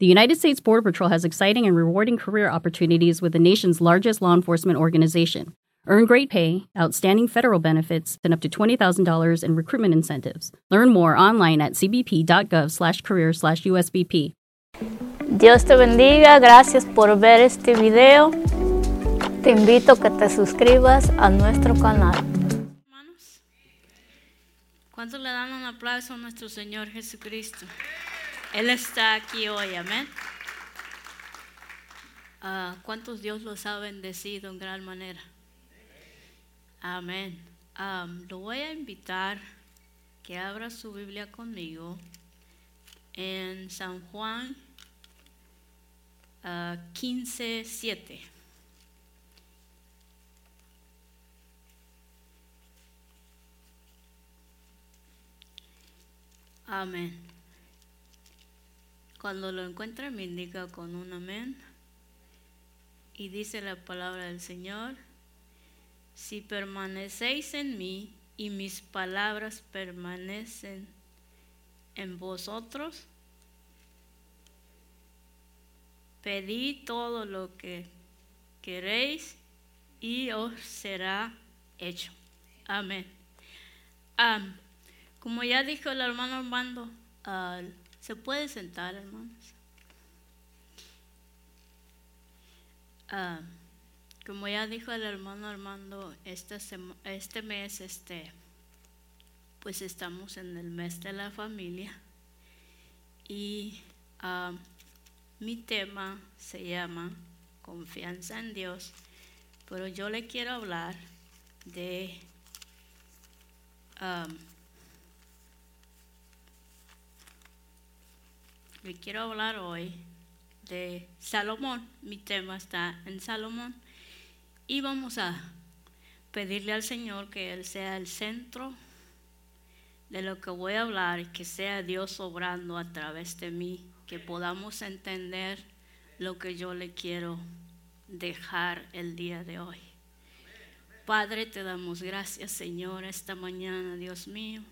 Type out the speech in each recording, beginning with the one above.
The United States Border Patrol has exciting and rewarding career opportunities with the nation's largest law enforcement organization. Earn great pay, outstanding federal benefits, and up to $20,000 in recruitment incentives. Learn more online at cbp.gov slash career slash USBP. Dios te bendiga, gracias por ver este video. Te invito a que te suscribas a nuestro canal. Hermanos, ¿cuántos le dan un aplauso a nuestro Señor Jesucristo? Él está aquí hoy, amén. Ah, ¿Cuántos Dios los ha bendecido en gran manera? Amén. Am, lo voy a invitar que abra su Biblia conmigo en San Juan ah, 15, 7. Amén. Cuando lo encuentre me indica con un amén. Y dice la palabra del Señor, si permanecéis en mí y mis palabras permanecen en vosotros, pedid todo lo que queréis y os será hecho. Amén. Am, como ya dijo el hermano Armando, ah, ¿se puede sentar, hermanos? Ah, como ya dijo el hermano Armando, esta sema- este mes, este, pues estamos en el mes de la familia y ah, mi tema se llama confianza en Dios, pero yo le quiero hablar de ah, quiero hablar hoy de Salomón. Mi tema está en Salomón. Y vamos a pedirle al Señor que Él sea el centro de lo que voy a hablar que sea Dios obrando a través de mí, que podamos entender lo que yo le quiero dejar el día de hoy. Padre, te damos gracias, Señor, esta mañana, Dios mío.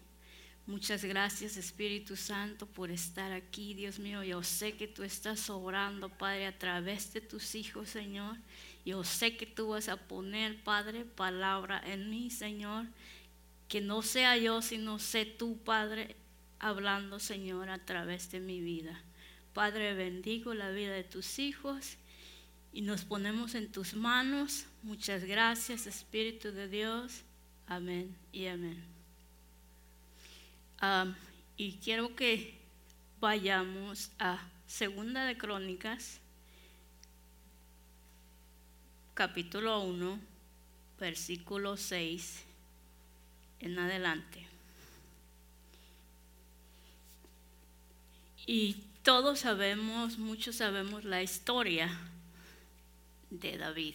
Muchas gracias, Espíritu Santo, por estar aquí, Dios mío. Yo sé que tú estás obrando, Padre, a través de tus hijos, Señor. Yo sé que tú vas a poner, Padre, palabra en mí, Señor. Que no sea yo, sino sé tú, Padre, hablando, Señor, a través de mi vida. Padre, bendigo la vida de tus hijos y nos ponemos en tus manos. Muchas gracias, Espíritu de Dios. Amén y amén. Y quiero que vayamos a Segunda de Crónicas, capítulo 1, versículo 6 en adelante. Y todos sabemos, muchos sabemos la historia de David.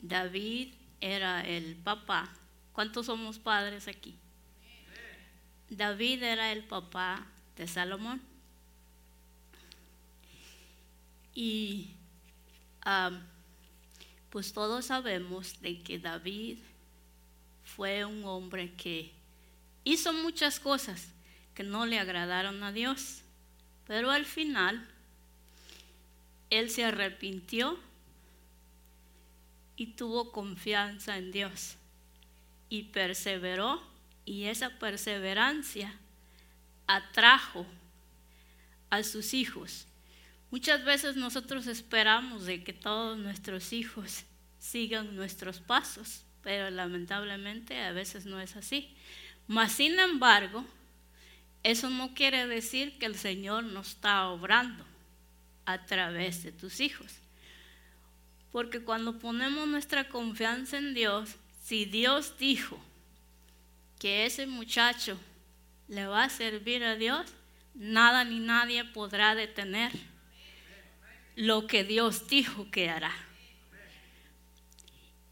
David era el papá. ¿Cuántos somos padres aquí? David era el papá de Salomón. Y pues todos sabemos de que David fue un hombre que hizo muchas cosas que no le agradaron a Dios, pero al final él se arrepintió y tuvo confianza en Dios y perseveró y esa perseverancia atrajo a sus hijos. Muchas veces nosotros esperamos de que todos nuestros hijos sigan nuestros pasos, pero lamentablemente a veces no es así. Mas sin embargo, eso no quiere decir que el Señor no está obrando a través de tus hijos. Porque cuando ponemos nuestra confianza en Dios, si Dios dijo que ese muchacho le va a servir a Dios, nada ni nadie podrá detener lo que Dios dijo que hará.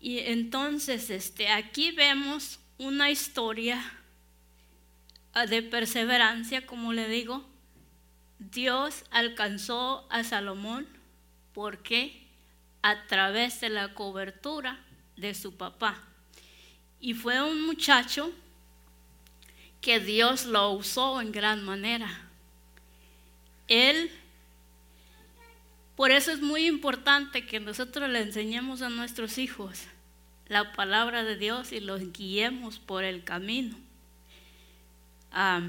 Y entonces este, aquí vemos una historia ah, de perseverancia, como le digo. Dios alcanzó a Salomón porque a través de la cobertura de su papá. Y fue un muchacho que Dios lo usó en gran manera. Él, por eso es muy importante que nosotros le enseñemos a nuestros hijos la palabra de Dios y los guiemos por el camino. a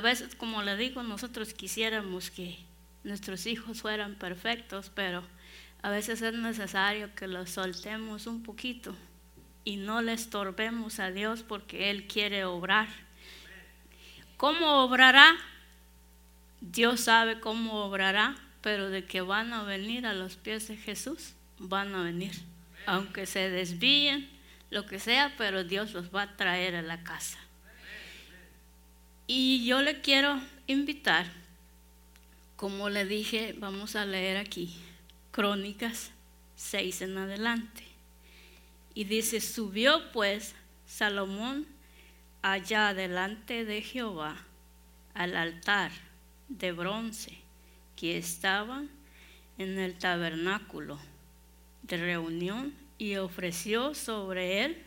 veces, como le digo, nosotros quisiéramos que nuestros hijos fueran perfectos, pero a veces es necesario que los soltemos un poquito y no le estorbemos a Dios porque Él quiere obrar. ¿Cómo obrará? Dios sabe cómo obrará, pero de que van a venir a los pies de Jesús, van a venir aunque se desvíen, lo que sea, pero Dios los va a traer a la casa. Y yo le quiero invitar, como le dije, vamos a leer aquí, Crónicas 6 en adelante. Y dice, subió pues Salomón allá delante de Jehová al altar de bronce que estaba en el tabernáculo de reunión y ofreció sobre él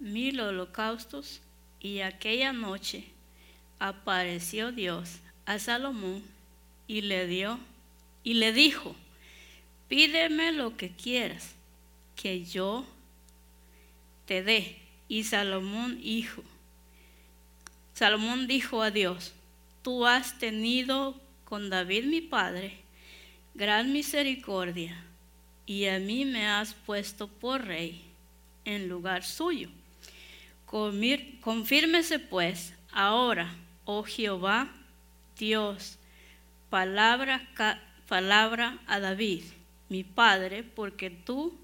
mil holocaustos. Y aquella noche apareció Dios a Salomón y le dio y le dijo, pídeme lo que quieras que yo te dé. Y Salomón dijo, Salomón dijo a Dios, tú has tenido con David mi padre gran misericordia y a mí me has puesto por rey en lugar suyo. Confírmese pues ahora, oh Jehová, Dios, palabra, palabra a David, mi padre, porque tú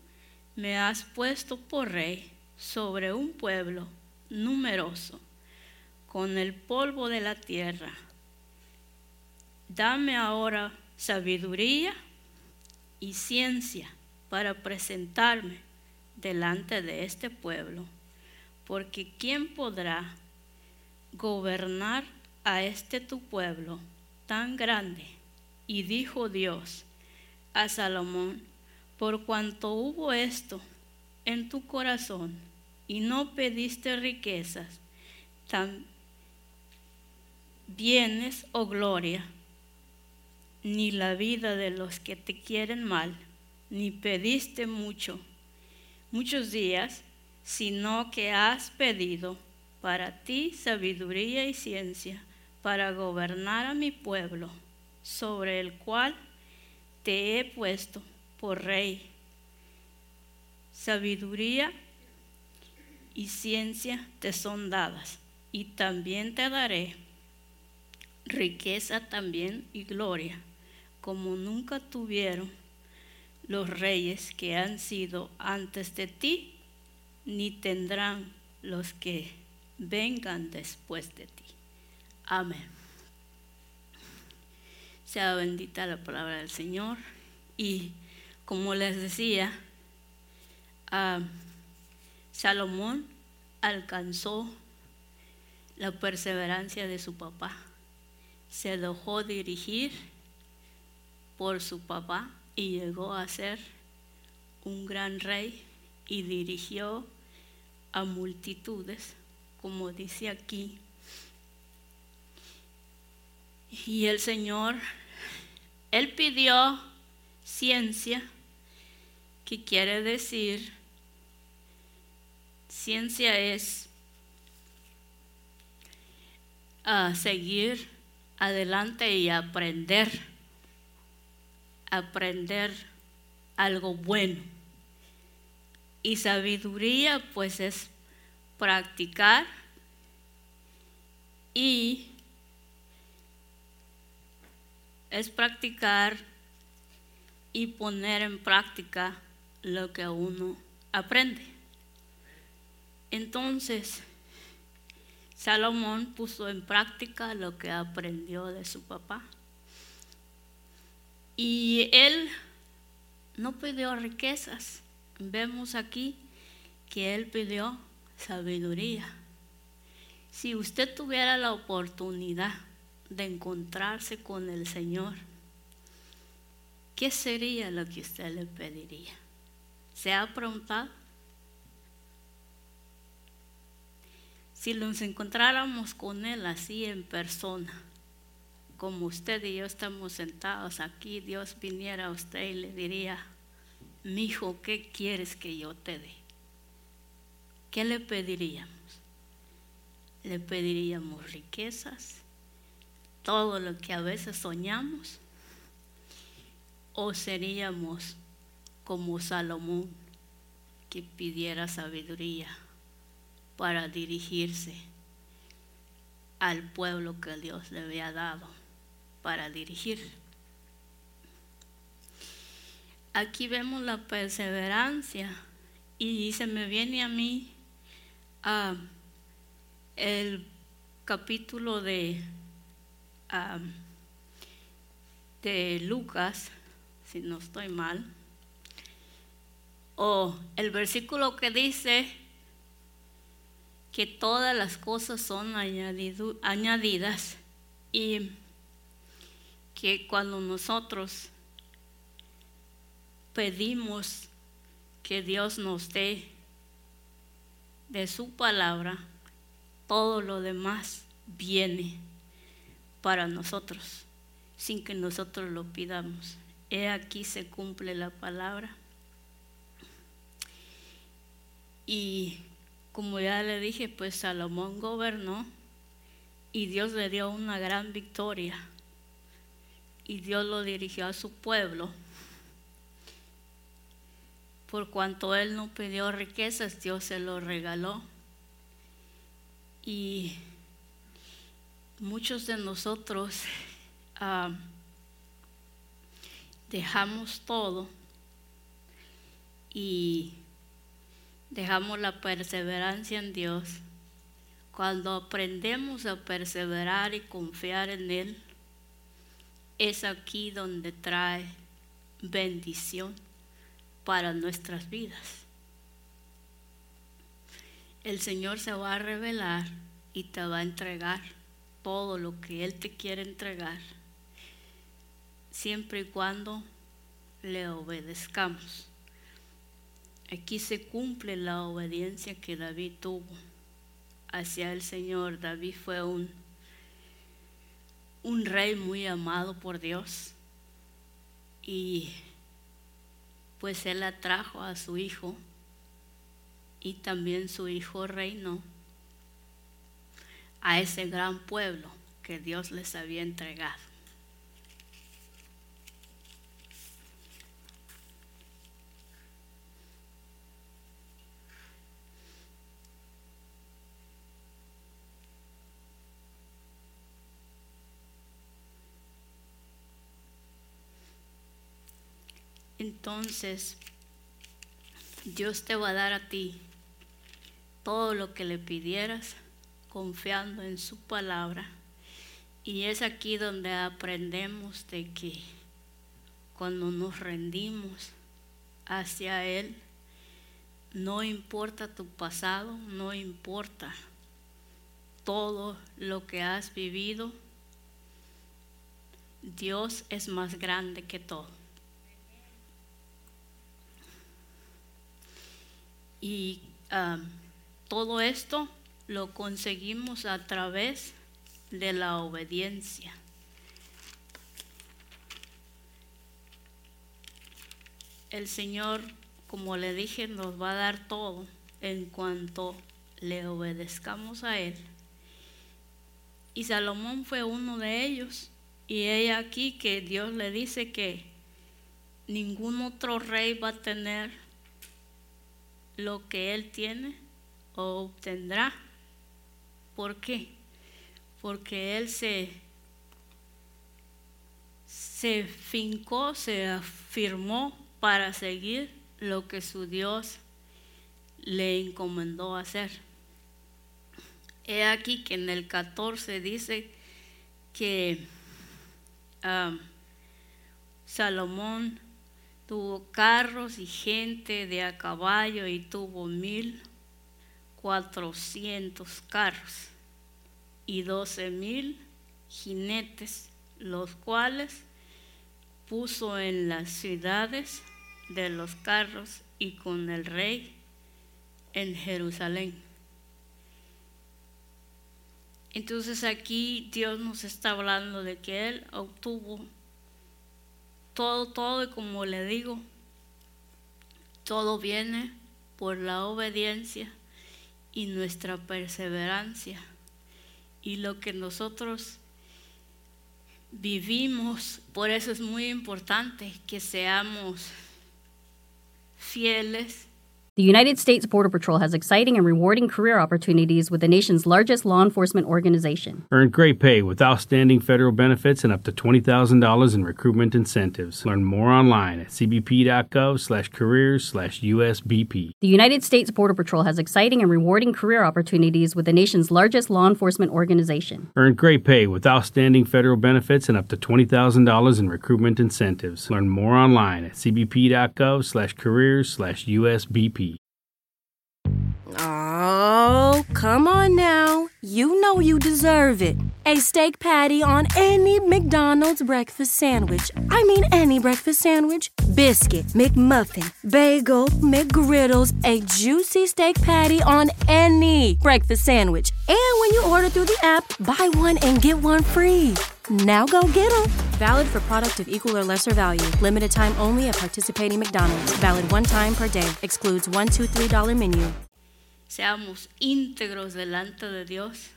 me has puesto por rey sobre un pueblo numeroso, con el polvo de la tierra. Dame ahora sabiduría y ciencia para presentarme delante de este pueblo, porque ¿quién podrá gobernar a este tu pueblo tan grande? Y dijo Dios a Salomón, por cuanto hubo esto en tu corazón y no pediste riquezas, tan bienes o gloria, ni la vida de los que te quieren mal, ni pediste mucho, muchos días, sino que has pedido para ti sabiduría y ciencia para gobernar a mi pueblo, sobre el cual te he puesto por rey. Sabiduría y ciencia te son dadas, y también te daré riqueza también y gloria como nunca tuvieron los reyes que han sido antes de ti, ni tendrán los que vengan después de ti. Amén. Sea bendita la palabra del Señor. Y como les decía, Salomón alcanzó la perseverancia de su papá. Se dejó dirigir por su papá y llegó a ser un gran rey y dirigió a multitudes, como dice aquí. Y el Señor, Él pidió ciencia, que quiere decir, ciencia es a seguir adelante y aprender aprender algo bueno. Y sabiduría pues es practicar y es practicar y poner en práctica lo que uno aprende. Entonces, Salomón puso en práctica lo que aprendió de su papá. Y él no pidió riquezas. Vemos aquí que él pidió sabiduría. Si usted tuviera la oportunidad de encontrarse con el Señor, ¿qué sería lo que usted le pediría? ¿Se ha preguntado? Si nos encontráramos con Él así en persona, como usted y yo estamos sentados aquí, Dios viniera a usted y le diría, mi hijo, ¿qué quieres que yo te dé? ¿Qué le pediríamos? Le pediríamos riquezas, todo lo que a veces soñamos, o seríamos como Salomón que pidiera sabiduría para dirigirse al pueblo que Dios le había dado para dirigir. Aquí vemos la perseverancia y se me viene a mí ah, el capítulo de, ah, de Lucas, si no estoy mal, o el versículo que dice, que todas las cosas son añadidas y que cuando nosotros pedimos que Dios nos dé de su palabra, todo lo demás viene para nosotros, sin que nosotros lo pidamos. He aquí se cumple la palabra. Y como ya le dije, pues Salomón gobernó y Dios le dio una gran victoria. Y Dios lo dirigió a su pueblo. Por cuanto él no pidió riquezas, Dios se lo regaló. Y muchos de nosotros ah, dejamos todo y dejamos la perseverancia en Dios, cuando aprendemos a perseverar y confiar en Él, es aquí donde trae bendición para nuestras vidas. El Señor se va a revelar y te va a entregar todo lo que Él te quiere entregar, siempre y cuando le obedezcamos. Aquí se cumple la obediencia que David tuvo hacia el Señor. David fue un, un rey muy amado por Dios y pues él atrajo a su hijo y también su hijo reinó a ese gran pueblo que Dios les había entregado. Entonces Dios te va a dar a ti todo lo que le pidieras confiando en su palabra. Y es aquí donde aprendemos de que cuando nos rendimos hacia Él, no importa tu pasado, no importa todo lo que has vivido, Dios es más grande que todo. Y todo esto lo conseguimos a través de la obediencia. El Señor, como le dije, nos va a dar todo en cuanto le obedezcamos a Él. Y Salomón fue uno de ellos. Y ella aquí que Dios le dice que ningún otro rey va a tener lo que él tiene o obtendrá. ¿Por qué? Porque él se, se fincó, se afirmó para seguir lo que su Dios le encomendó hacer. he aquí que en el 14 dice que um, Salomón tuvo carros y gente de a caballo y tuvo mil cuatrocientos carros y doce mil jinetes, los cuales puso en las ciudades de los carros y con el rey en Jerusalén. Entonces aquí Dios nos está hablando de que Él obtuvo todo, todo, y como le digo, todo viene por la obediencia y nuestra perseverancia. Y lo que nosotros vivimos, por eso es muy importante que seamos fieles The United States Border Patrol has exciting and rewarding career opportunities with the nation's largest law enforcement organization. Earn great pay with outstanding federal benefits and up to $20,000 in recruitment incentives. Learn more online at cbp.gov/careers/usbp. The United States Border Patrol has exciting and rewarding career opportunities with the nation's largest law enforcement organization. Earn great pay with outstanding federal benefits and up to $20,000 in recruitment incentives. Learn more online at cbp.gov/careers/usbp. Oh, come on now. You know you deserve it. A steak patty on any McDonald's breakfast sandwich. I mean, any breakfast sandwich. Biscuit, McMuffin, bagel, McGriddles, a juicy steak patty on any breakfast sandwich. And when you order through the app, buy one and get one free. Now go get them. Valid for product of equal or lesser value. Limited time only at participating McDonald's. Valid one time per day. Excludes one, two, three dollar menu. Seamos íntegros delante de Dios.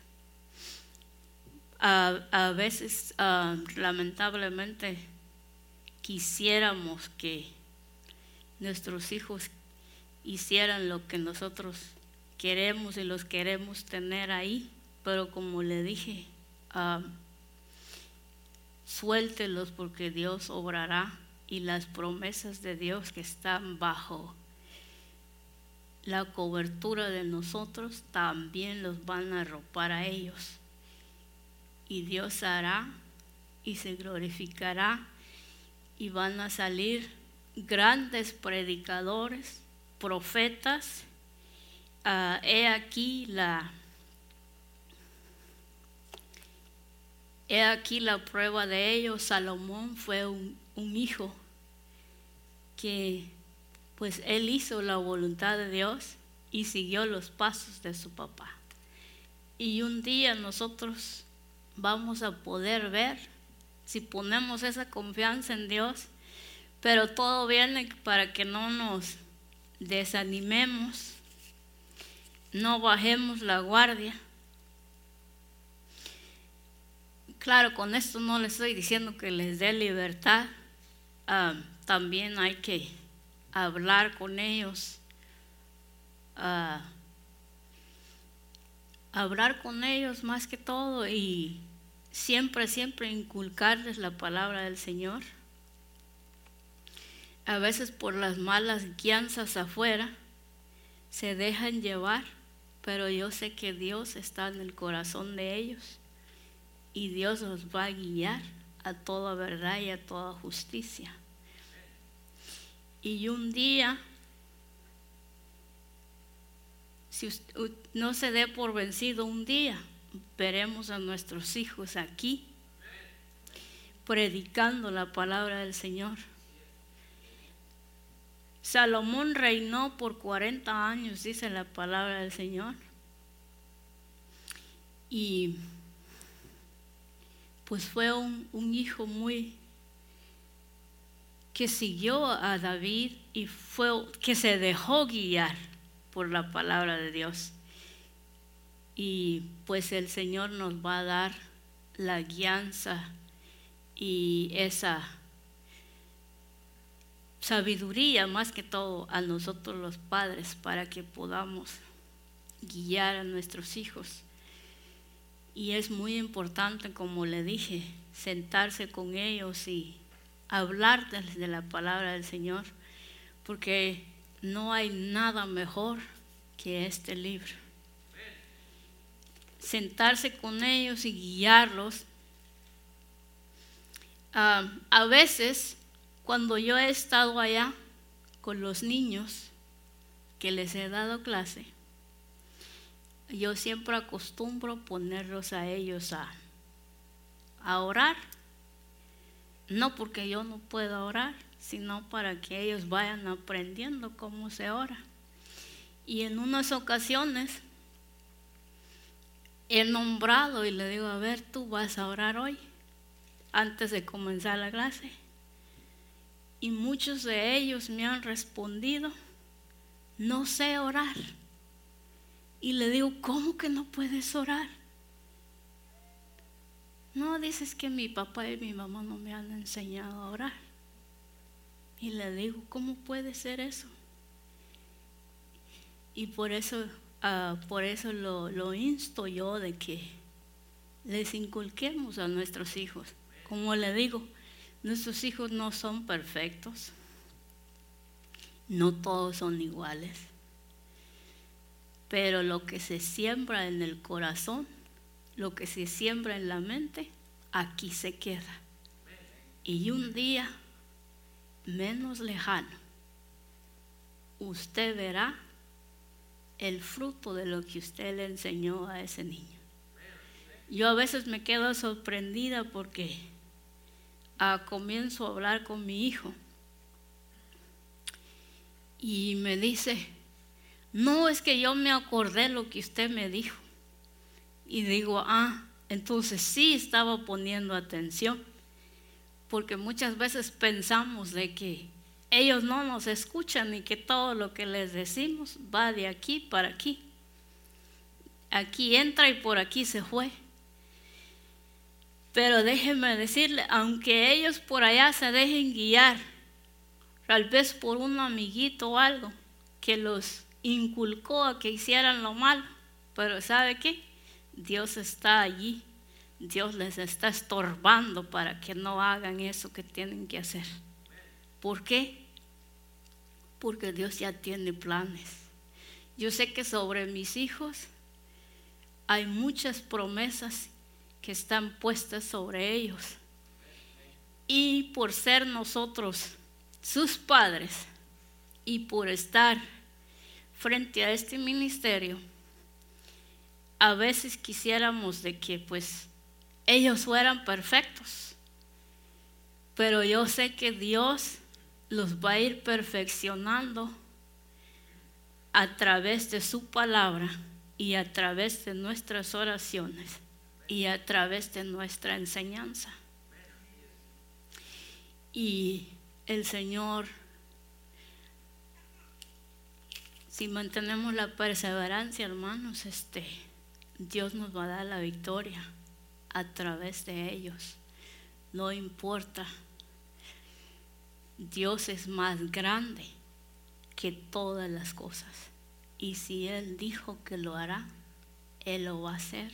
A, veces, uh, lamentablemente, quisiéramos que nuestros hijos hicieran lo que nosotros queremos y los queremos tener ahí, pero como le dije, uh, suéltelos porque Dios obrará y las promesas de Dios que están bajo la cobertura de nosotros también los van a arropar a ellos. Y Dios hará y se glorificará y van a salir grandes predicadores, profetas. Uh, he aquí la he aquí la prueba de ellos. Salomón fue un, un hijo que pues él hizo la voluntad de Dios y siguió los pasos de su papá. Y un día nosotros vamos a poder ver si ponemos esa confianza en Dios, pero todo viene para que no nos desanimemos, no bajemos la guardia. Claro, con esto no les estoy diciendo que les dé libertad, uh, también hay que hablar con ellos, uh, hablar con ellos más que todo y siempre, siempre inculcarles la palabra del Señor. A veces por las malas guianzas afuera se dejan llevar, pero yo sé que Dios está en el corazón de ellos y Dios los va a guiar a toda verdad y a toda justicia. Y un día, si no se dé por vencido un día, veremos a nuestros hijos aquí predicando la palabra del Señor. Salomón reinó por 40 años, dice la palabra del Señor. Y pues fue un, un hijo muy que siguió a David y fue que se dejó guiar por la palabra de Dios. Y pues el Señor nos va a dar la guianza y esa sabiduría más que todo a nosotros los padres para que podamos guiar a nuestros hijos. Y es muy importante, como le dije, sentarse con ellos y hablarte de la palabra del Señor, porque no hay nada mejor que este libro. sentarse con ellos y guiarlos. Ah, a veces, cuando yo he estado allá con los niños que les he dado clase, yo siempre acostumbro ponerlos a ellos a, a orar. No porque yo no pueda orar, sino para que ellos vayan aprendiendo cómo se ora. Y en unas ocasiones he nombrado y le digo, a ver, tú vas a orar hoy, antes de comenzar la clase. Y muchos de ellos me han respondido, no sé orar. Y le digo, ¿cómo que no puedes orar? No, dices que mi papá y mi mamá no me han enseñado a orar. Y le digo, ¿cómo puede ser eso? Y por eso, uh, por eso lo, lo insto yo de que les inculquemos a nuestros hijos. Como le digo, nuestros hijos no son perfectos. No todos son iguales. Pero lo que se siembra en el corazón, lo que se siembra en la mente, aquí se queda. Y un día menos lejano, usted verá el fruto de lo que usted le enseñó a ese niño. Yo a veces me quedo sorprendida porque ah, comienzo a hablar con mi hijo y me dice, no es que yo me acordé lo que usted me dijo. Y digo, ah, entonces sí estaba poniendo atención, porque muchas veces pensamos de que ellos no nos escuchan y que todo lo que les decimos va de aquí para aquí. Aquí entra y por aquí se fue. Pero déjenme decirle, aunque ellos por allá se dejen guiar, tal vez por un amiguito o algo que los inculcó a que hicieran lo malo, pero ¿sabe qué? Dios está allí. Dios les está estorbando para que no hagan eso que tienen que hacer. ¿Por qué? porque Dios ya tiene planes. Yo sé que sobre mis hijos hay muchas promesas que están puestas sobre ellos. Y por ser nosotros sus padres y por estar frente a este ministerio, a veces quisiéramos de que pues ellos fueran perfectos. Pero yo sé que Dios los va a ir perfeccionando a través de su palabra y a través de nuestras oraciones y a través de nuestra enseñanza. Y el Señor, si mantenemos la perseverancia, hermanos, este, Dios nos va a dar la victoria a través de ellos. No importa Dios es más grande que todas las cosas. Y si Él dijo que lo hará, Él lo va a hacer.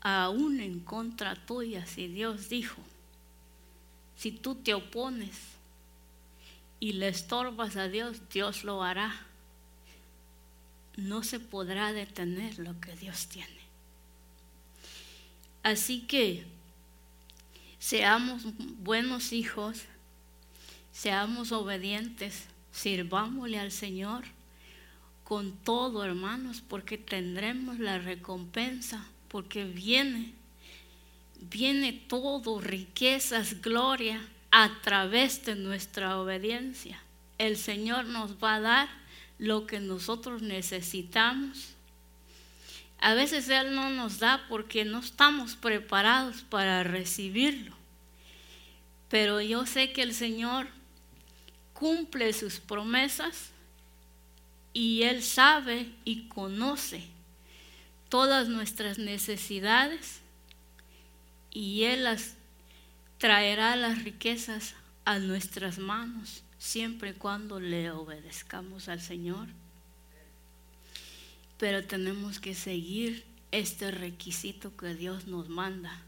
Aún en contra tuya, si Dios dijo, si tú te opones y le estorbas a Dios, Dios lo hará. No se podrá detener lo que Dios tiene. Así que seamos buenos hijos, seamos obedientes, sirvámosle al Señor con todo, hermanos, porque tendremos la recompensa, porque viene, viene todo, riquezas, gloria, a través de nuestra obediencia. El Señor nos va a dar lo que nosotros necesitamos. A veces Él no nos da porque no estamos preparados para recibirlo. Pero yo sé que el Señor cumple sus promesas y Él sabe y conoce todas nuestras necesidades y Él las traerá las riquezas a nuestras manos siempre y cuando le obedezcamos al Señor. Pero tenemos que seguir este requisito que Dios nos manda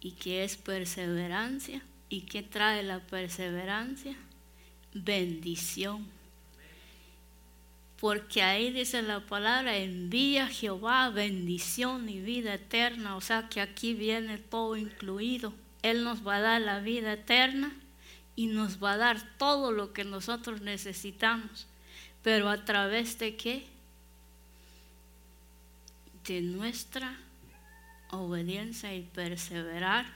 y que es perseverancia ¿Y qué trae la perseverancia? Bendición. porque ahí dice la palabra, envía Jehová bendición y vida eterna, o sea que aquí viene todo incluido. Él nos va a dar la vida eterna y nos va a dar todo lo que nosotros necesitamos, pero a través de qué? De nuestra obediencia y perseverar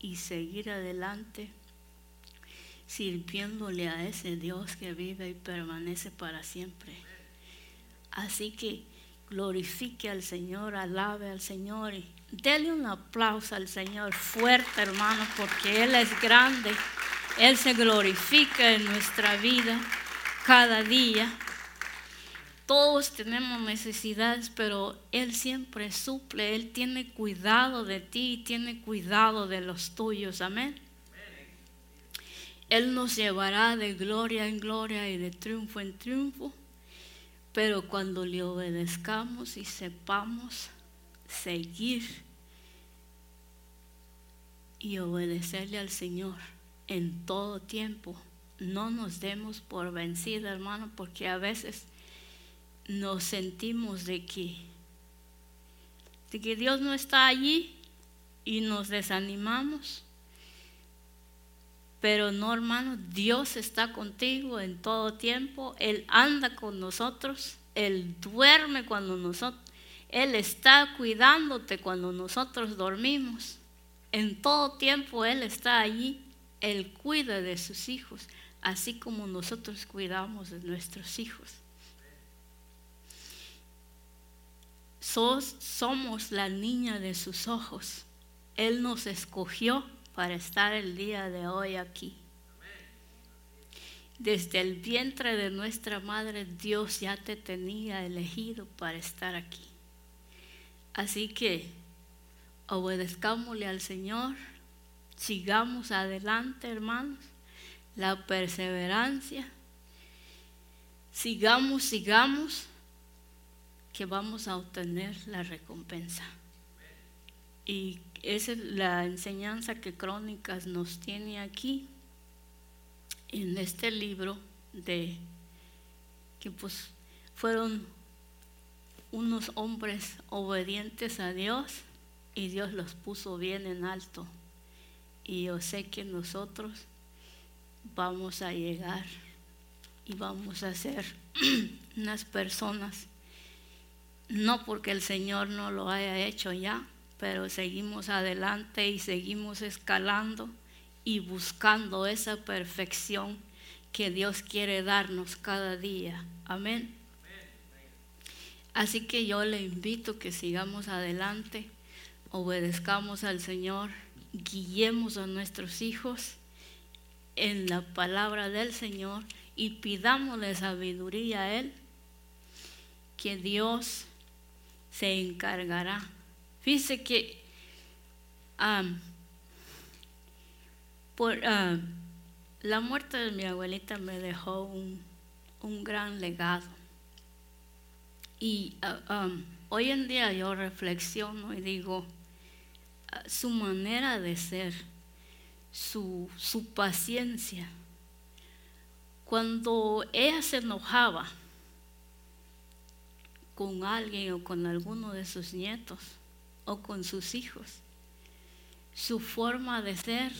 y seguir adelante sirviéndole a ese Dios que vive y permanece para siempre. Así que glorifique al Señor, alabe al Señor y dele un aplauso al Señor fuerte, hermano, porque Él es grande. Él se glorifica en nuestra vida cada día. Todos tenemos necesidades, pero Él siempre suple. Él tiene cuidado de ti y tiene cuidado de los tuyos. Amén. Él nos llevará de gloria en gloria y de triunfo en triunfo. Pero cuando le obedezcamos y sepamos seguir y obedecerle al Señor en todo tiempo, no nos demos por vencida, hermano, porque a veces nos sentimos de que, de que Dios no está allí y nos desanimamos. Pero no, hermano, Dios está contigo en todo tiempo. Él anda con nosotros. Él duerme cuando nosotros... Él está cuidándote cuando nosotros dormimos. En todo tiempo Él está allí. Él cuida de sus hijos, así como nosotros cuidamos de nuestros hijos. somos la niña de sus ojos. Él nos escogió para estar el día de hoy aquí. Desde el vientre de nuestra madre, Dios ya te tenía elegido para estar aquí. Así que obedezcámosle al Señor, sigamos adelante, hermanos, la perseverancia, sigamos, sigamos, que vamos a obtener la recompensa. Y esa es la enseñanza que Crónicas nos tiene aquí en este libro de que pues fueron unos hombres obedientes a Dios y Dios los puso bien en alto. Y yo sé que nosotros vamos a llegar y vamos a ser unas personas, no porque el Señor no lo haya hecho ya, pero seguimos adelante y seguimos escalando y buscando esa perfección que Dios quiere darnos cada día. Amén. Así que yo le invito que sigamos adelante, obedezcamos al Señor, guiemos a nuestros hijos en la palabra del Señor y pidámosle sabiduría a Él, que Dios se encargará Dice que por la muerte de mi abuelita me dejó un, gran legado. Y hoy en día yo reflexiono y digo, su manera de ser, su, su paciencia, cuando ella se enojaba con alguien o con alguno de sus nietos, o con sus hijos. Su forma de ser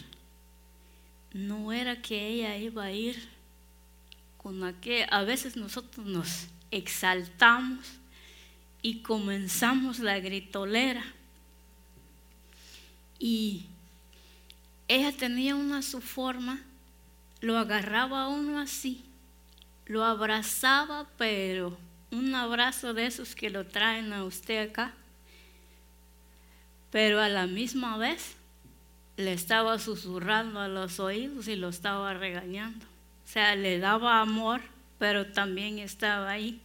no era que ella iba a ir con aquel. A veces nosotros nos exaltamos y comenzamos la gritolera. Y ella tenía una su forma, lo agarraba a uno así, lo abrazaba, pero un abrazo de esos que lo traen a usted acá pero a la misma vez le estaba susurrando a los oídos y lo estaba regañando. O sea, le daba amor, pero también estaba ahí.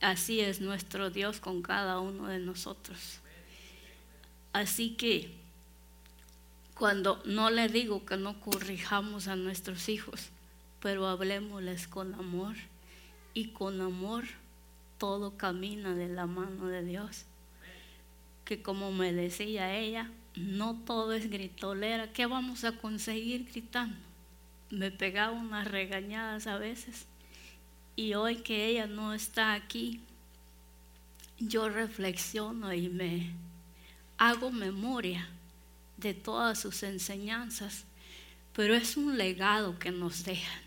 Así es nuestro Dios con cada uno de nosotros. Así que cuando no le digo que no corrijamos a nuestros hijos, pero hablemosles con amor y con amor todo camina de la mano de Dios que como me decía ella, no todo es gritolera. ¿Qué vamos a conseguir gritando? Me pegaba unas regañadas a veces Y hoy que ella no está aquí, yo reflexiono y me hago memoria de todas sus enseñanzas, pero es un legado que nos dejan.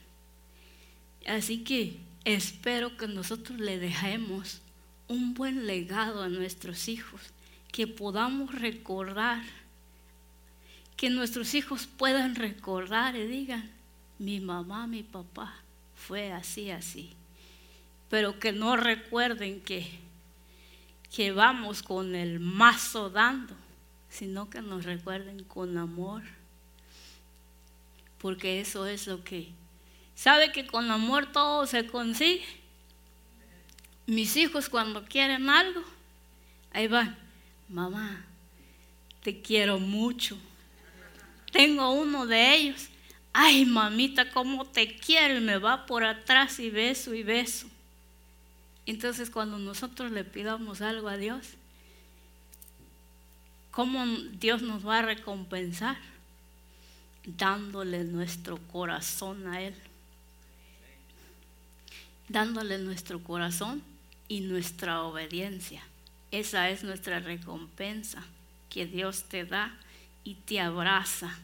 Así que espero que nosotros le dejemos un buen legado a nuestros hijos, que podamos recordar, que nuestros hijos puedan recordar y digan, mi mamá, mi papá fue así, así, pero que no recuerden que, que vamos con el mazo dando, sino que nos recuerden con amor, porque eso es lo que ¿Sabe que con amor todo se consigue? Mis hijos cuando quieren algo, ahí van, mamá, te quiero mucho. Tengo uno de ellos, ay mamita, cómo te quiero y me va por atrás y beso y beso. Entonces cuando nosotros le pidamos algo a Dios, ¿cómo Dios nos va a recompensar? Dándole nuestro corazón a Él dándole nuestro corazón y nuestra obediencia. Esa es nuestra recompensa que Dios te da y te abraza,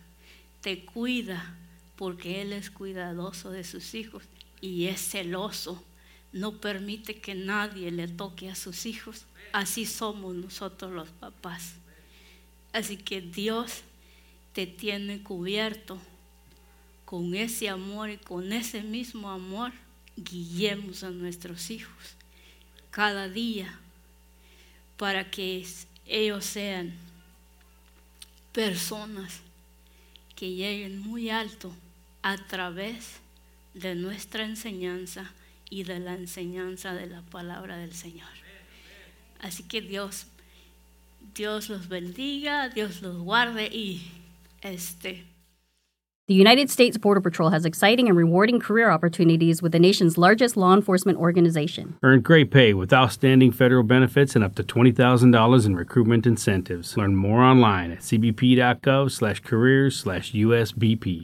te cuida, porque Él es cuidadoso de sus hijos y es celoso. No permite que nadie le toque a sus hijos. Así somos nosotros los papás. Así que Dios te tiene cubierto con ese amor y con ese mismo amor guiemos a nuestros hijos cada día para que ellos sean personas que lleguen muy alto a través de nuestra enseñanza y de la enseñanza de la palabra del Señor. Así que Dios, Dios los bendiga, Dios los guarde y este The United States Border Patrol has exciting and rewarding career opportunities with the nation's largest law enforcement organization. Earn great pay with outstanding federal benefits and up to $20,000 in recruitment incentives. Learn more online at cbp.gov slash careers slash USBP.